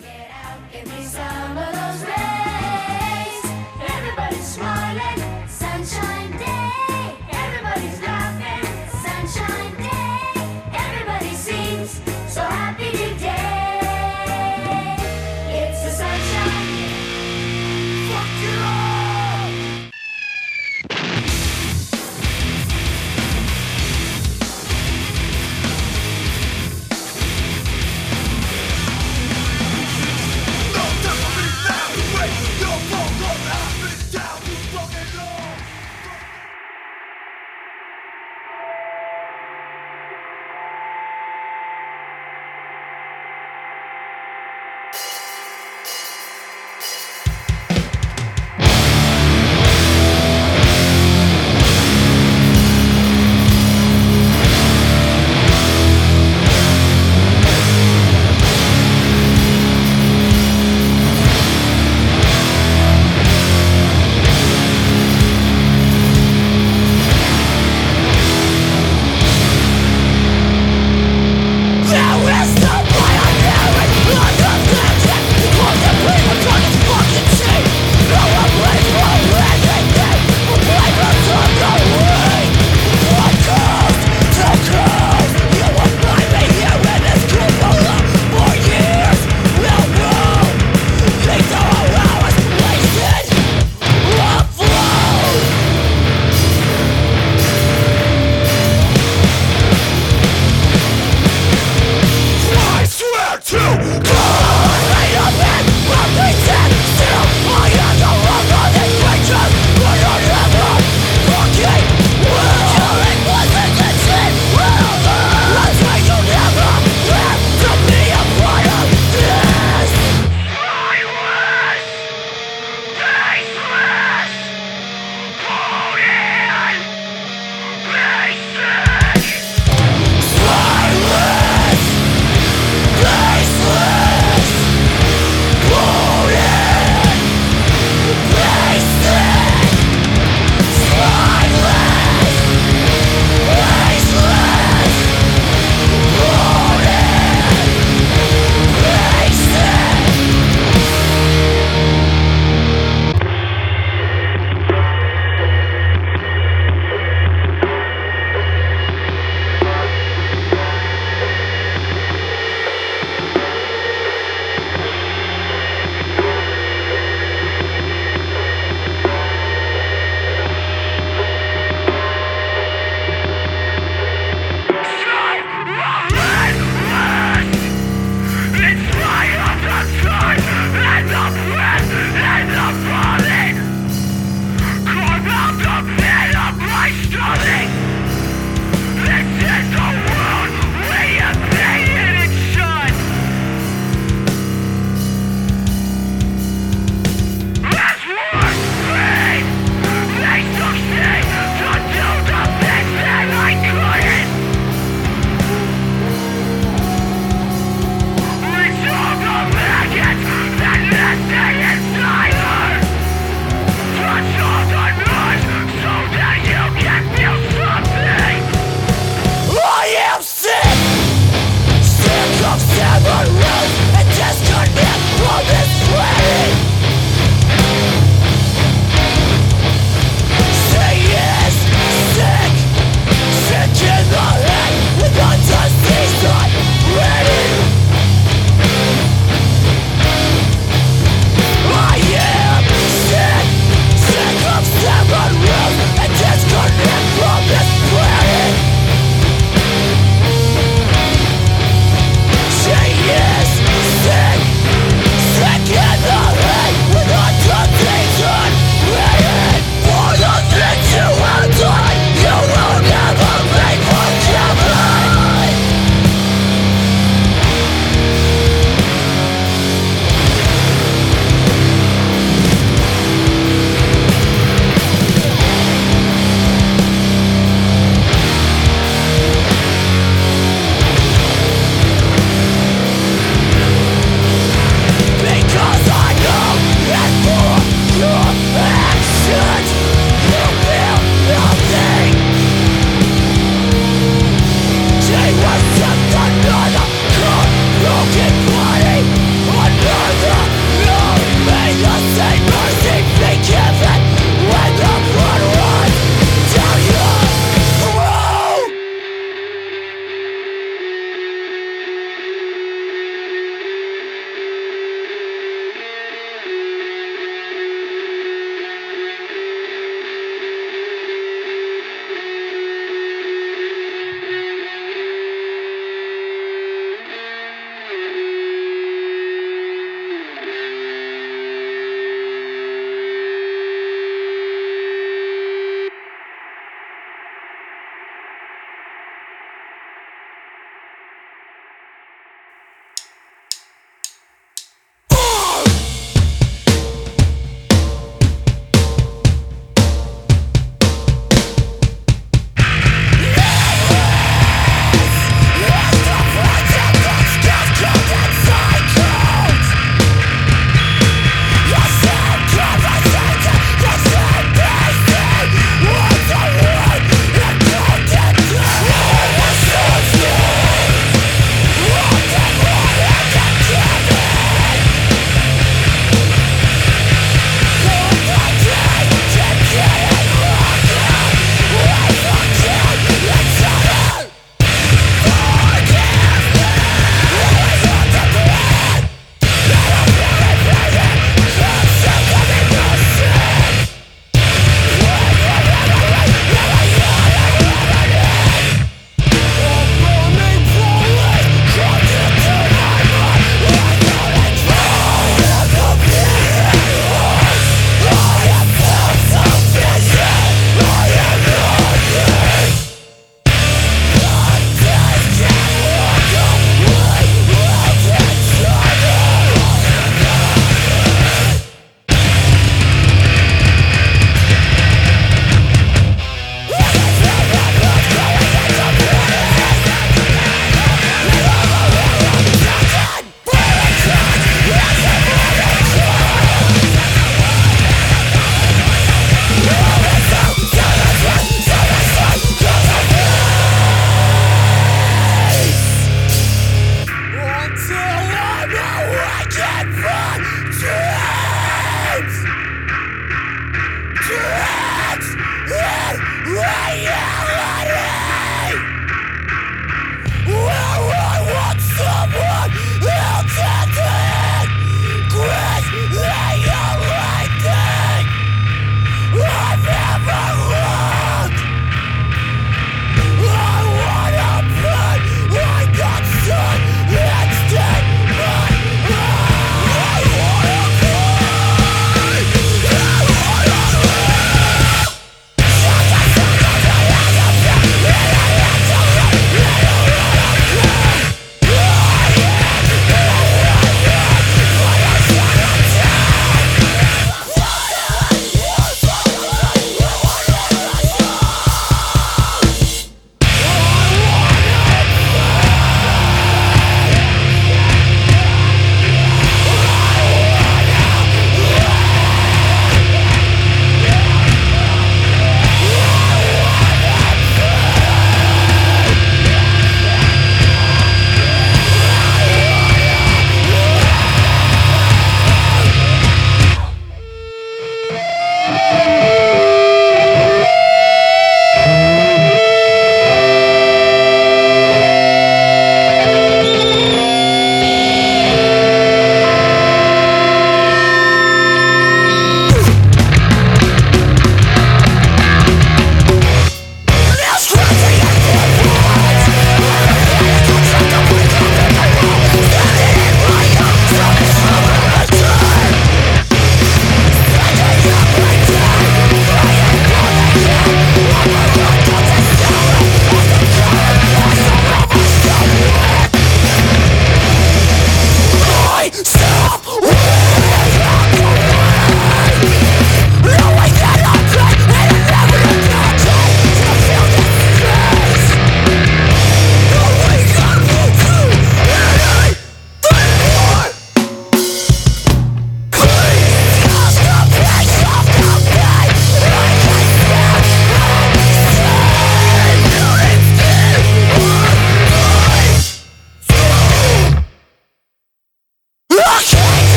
Give me some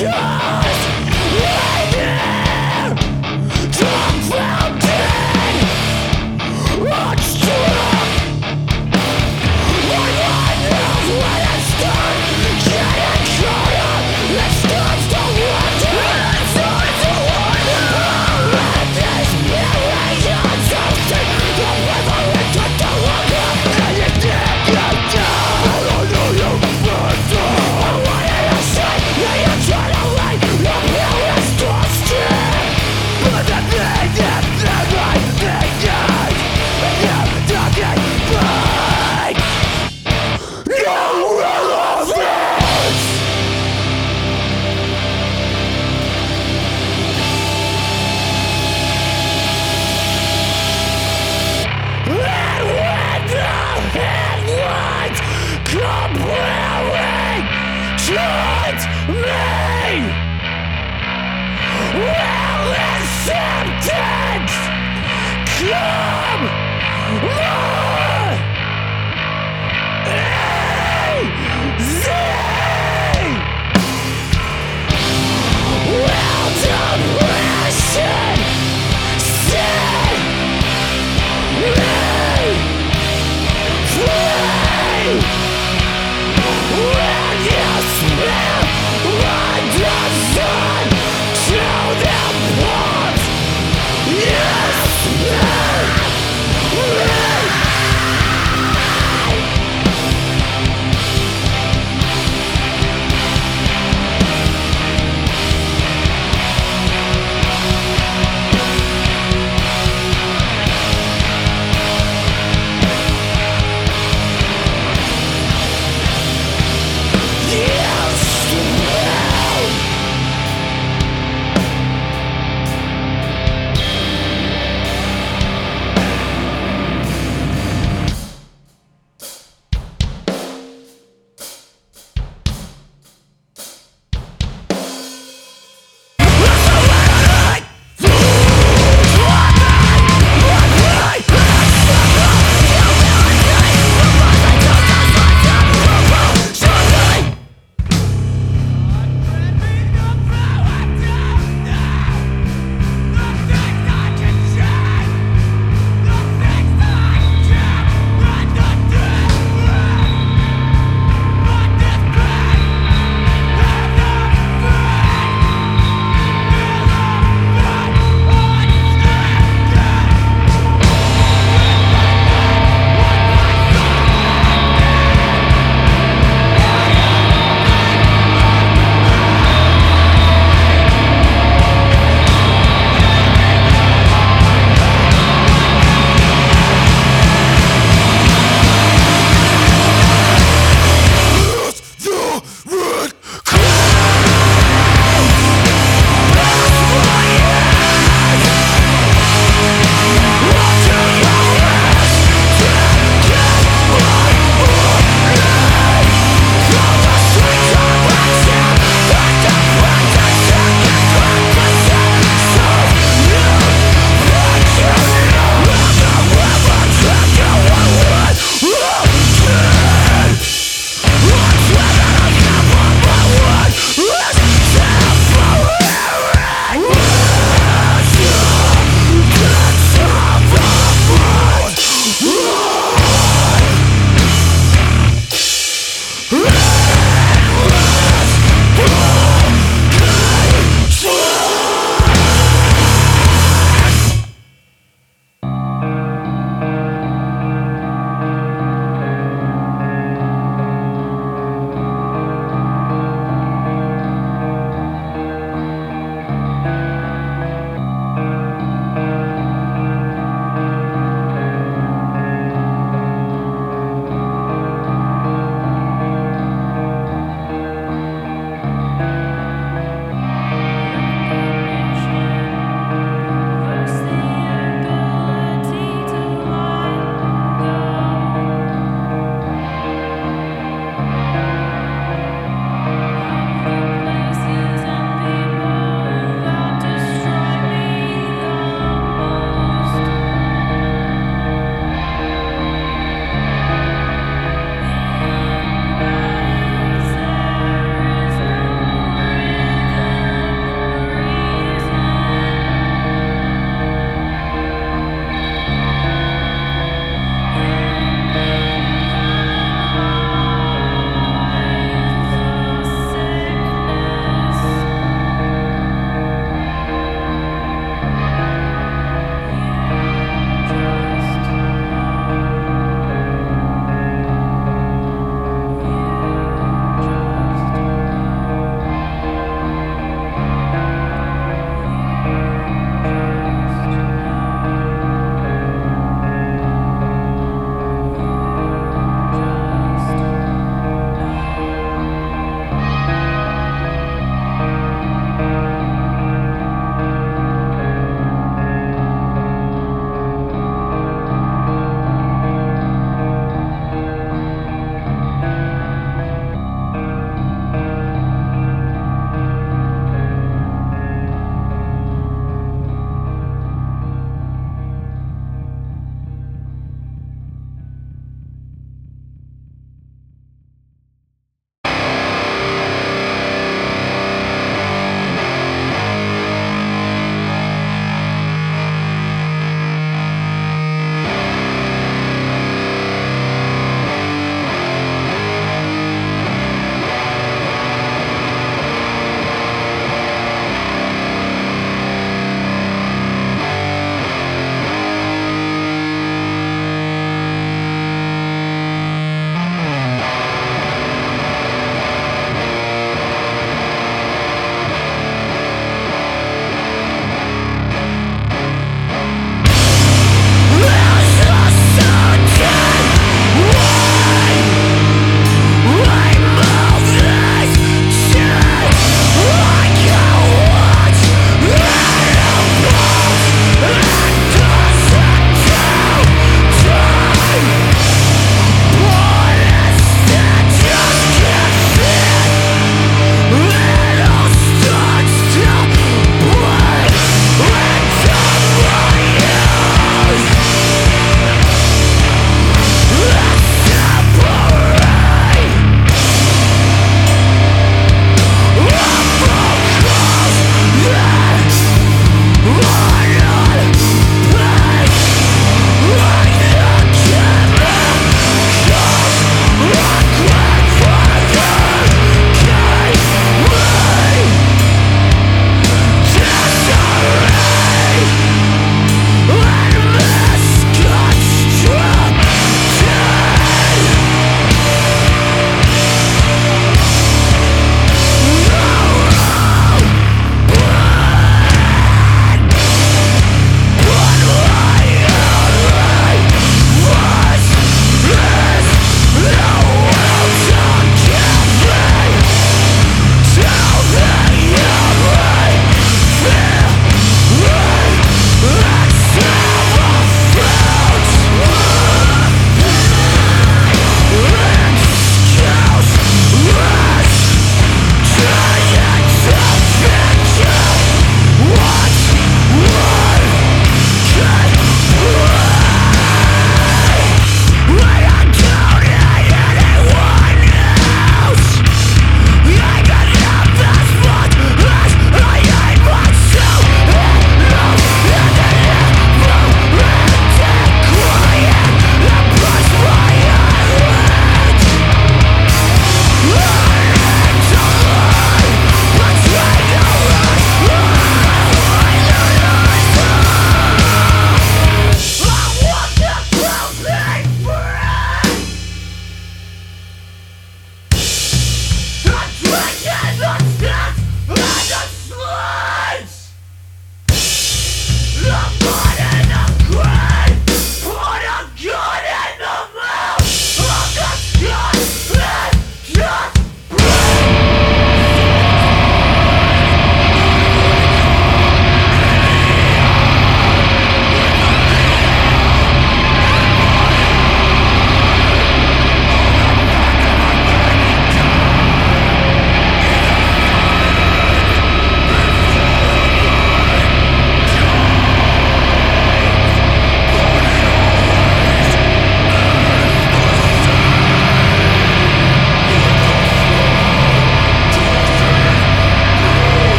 Yeah!